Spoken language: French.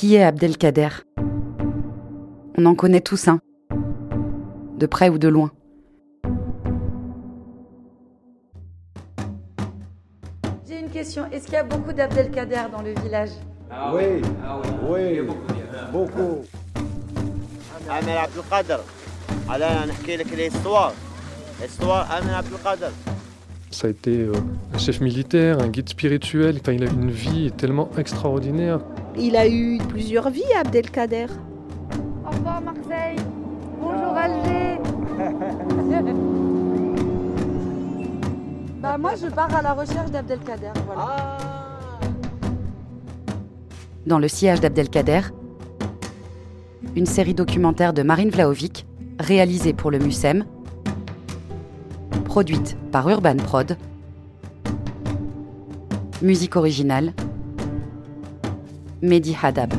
Qui est Abdelkader On en connaît tous un, de près ou de loin. J'ai une question. Est-ce qu'il y a beaucoup d'Abdelkader dans le village? Ah oui. Oui. Ah oui. oui, Il y a beaucoup. Abdelkader. Ça a été euh, un chef militaire, un guide spirituel. Enfin, il a une vie tellement extraordinaire. Il a eu plusieurs vies, Abdelkader. Au revoir Marseille. Bonjour Alger. bah moi je pars à la recherche d'Abdelkader. Voilà. Dans le sillage d'Abdelkader, une série documentaire de Marine Vlaovic, réalisée pour le MUSEM, produite par Urban Prod, musique originale, Mehdi Hadab.